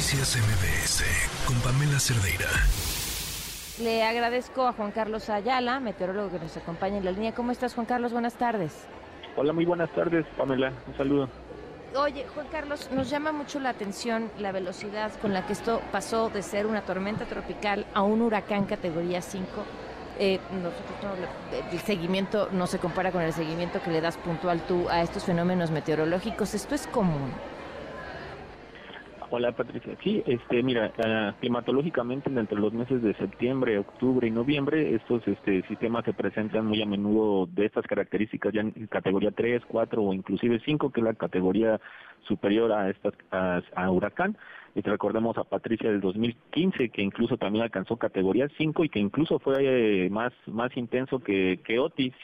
Noticias MBS con Pamela Cerdeira. Le agradezco a Juan Carlos Ayala, meteorólogo que nos acompaña en la línea. ¿Cómo estás, Juan Carlos? Buenas tardes. Hola, muy buenas tardes, Pamela. Un saludo. Oye, Juan Carlos, nos llama mucho la atención la velocidad con la que esto pasó de ser una tormenta tropical a un huracán categoría 5. Eh, nosotros el seguimiento no se compara con el seguimiento que le das puntual tú a estos fenómenos meteorológicos. ¿Esto es común? Hola Patricia, sí, este, mira, uh, climatológicamente entre los meses de septiembre, octubre y noviembre, estos este, sistemas se presentan muy a menudo de estas características ya en categoría 3, 4 o inclusive 5, que es la categoría superior a estas a, huracán. Y recordemos a Patricia del 2015, que incluso también alcanzó categoría 5 y que incluso fue eh, más, más intenso que, que Otis.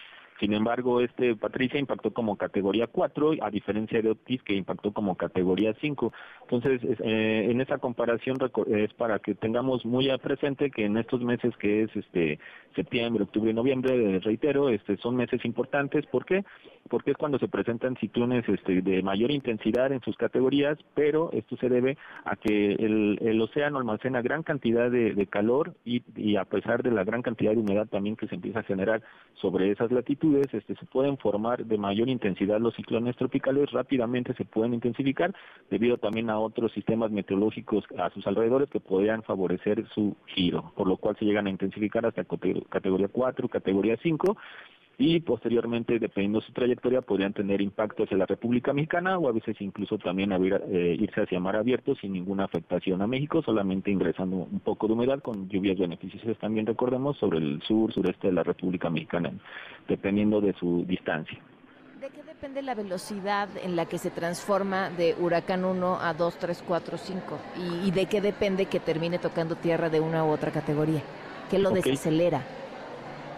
Sin embargo, este Patricia impactó como categoría 4, a diferencia de Otis que impactó como categoría 5. Entonces, eh, en esa comparación es para que tengamos muy presente que en estos meses que es este septiembre, octubre y noviembre, reitero, este son meses importantes. ¿Por qué? Porque es cuando se presentan ciclones este, de mayor intensidad en sus categorías, pero esto se debe a que el, océano almacena gran cantidad de, calor y a pesar de la gran cantidad de humedad también que se empieza a generar sobre esas latitudes, este, se pueden formar de mayor intensidad los ciclones tropicales, rápidamente se pueden intensificar debido también a otros sistemas meteorológicos a sus alrededores que podrían favorecer su giro, por lo cual se llegan a intensificar hasta categoría 4, categoría 5 y posteriormente, dependiendo de su trayectoria, podrían tener impacto hacia la República Mexicana o a veces incluso también eh, irse hacia mar abierto sin ninguna afectación a México, solamente ingresando un poco de humedad con lluvias beneficiosas también, recordemos, sobre el sur, sureste de la República Mexicana, dependiendo de su distancia. ¿De qué depende la velocidad en la que se transforma de huracán 1 a 2, 3, 4, 5? ¿Y, de qué depende que termine tocando tierra de una u otra categoría? ¿Qué lo desacelera?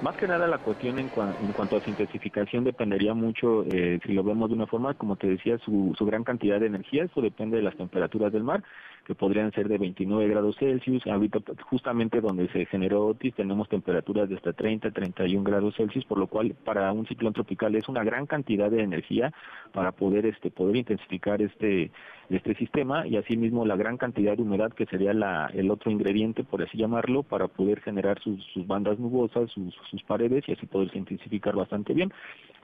Más que nada la cuestión en, cuanto a su intensificación dependería mucho, eh, si lo vemos de una forma, como te decía, su, su gran cantidad de energía, eso depende de las temperaturas del mar, que podrían ser de 29 grados Celsius, ahorita justamente donde se generó Otis tenemos temperaturas de hasta 30, 31 grados Celsius, por lo cual para un ciclón tropical es una gran cantidad de energía para poder este poder intensificar este este sistema y asimismo la gran cantidad de humedad que sería la, el otro ingrediente, por así llamarlo, para poder generar sus, sus bandas nubosas, sus, sus paredes y así poderse intensificar bastante bien.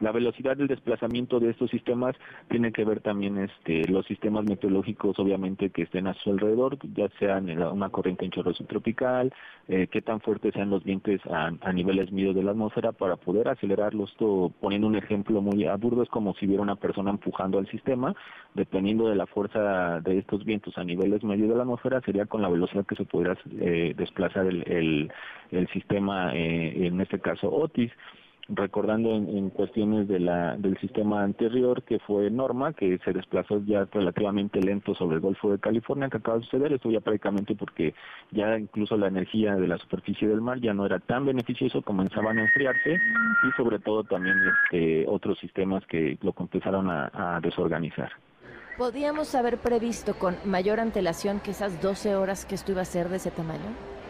La velocidad del desplazamiento de estos sistemas tiene que ver también este, los sistemas meteorológicos, obviamente, que estén a su alrededor, ya sean una corriente en chorro subtropical, eh, qué tan fuertes sean los vientos a, niveles medios de la atmósfera para poder acelerarlos. Todo, poniendo un ejemplo muy aburdo, es como si hubiera una persona empujando al sistema, dependiendo de la fuerza de estos vientos a niveles medios de la atmósfera, sería con la velocidad que se pudiera eh, desplazar el, el, el sistema, eh, en este caso Otis recordando en, cuestiones de la, del sistema anterior que fue Norma, que se desplazó ya relativamente lento sobre el Golfo de California, que acaba de suceder, esto ya prácticamente porque ya incluso la energía de la superficie del mar ya no era tan beneficioso, comenzaban a enfriarse y sobre todo también este, otros sistemas que lo empezaron a, a desorganizar. ¿Podríamos haber previsto con mayor antelación que esas 12 horas que esto iba a ser de ese tamaño?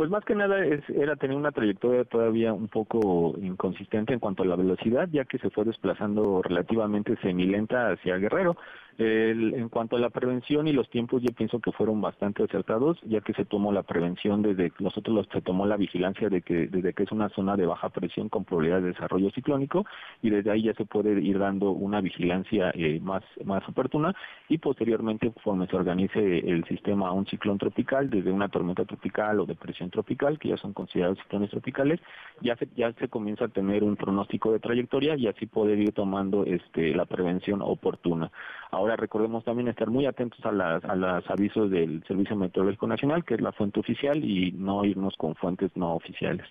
Pues más que nada es, era tener una trayectoria todavía un poco inconsistente en cuanto a la velocidad, ya que se fue desplazando relativamente semilenta hacia Guerrero. El, en cuanto a la prevención y los tiempos, yo pienso que fueron bastante acertados, ya que se tomó la prevención desde nosotros los, se tomó la vigilancia de que desde que es una zona de baja presión con probabilidad de desarrollo ciclónico y desde ahí ya se puede ir dando una vigilancia eh, más más oportuna y posteriormente conforme se organice el sistema a un ciclón tropical, desde una tormenta tropical o depresión tropical, que ya son considerados ciclones tropicales, ya se ya se comienza a tener un pronóstico de trayectoria y así poder ir tomando este la prevención oportuna. Ahora recordemos también estar muy atentos a las a los avisos del Servicio Meteorológico Nacional, que es la fuente oficial, y no irnos con fuentes no oficiales.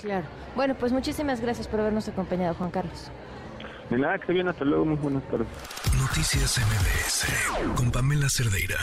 Claro. Bueno, pues muchísimas gracias por habernos acompañado, Juan Carlos. De nada, que bien, hasta luego, muy buenas tardes. Noticias MBS con Pamela Cerdeira.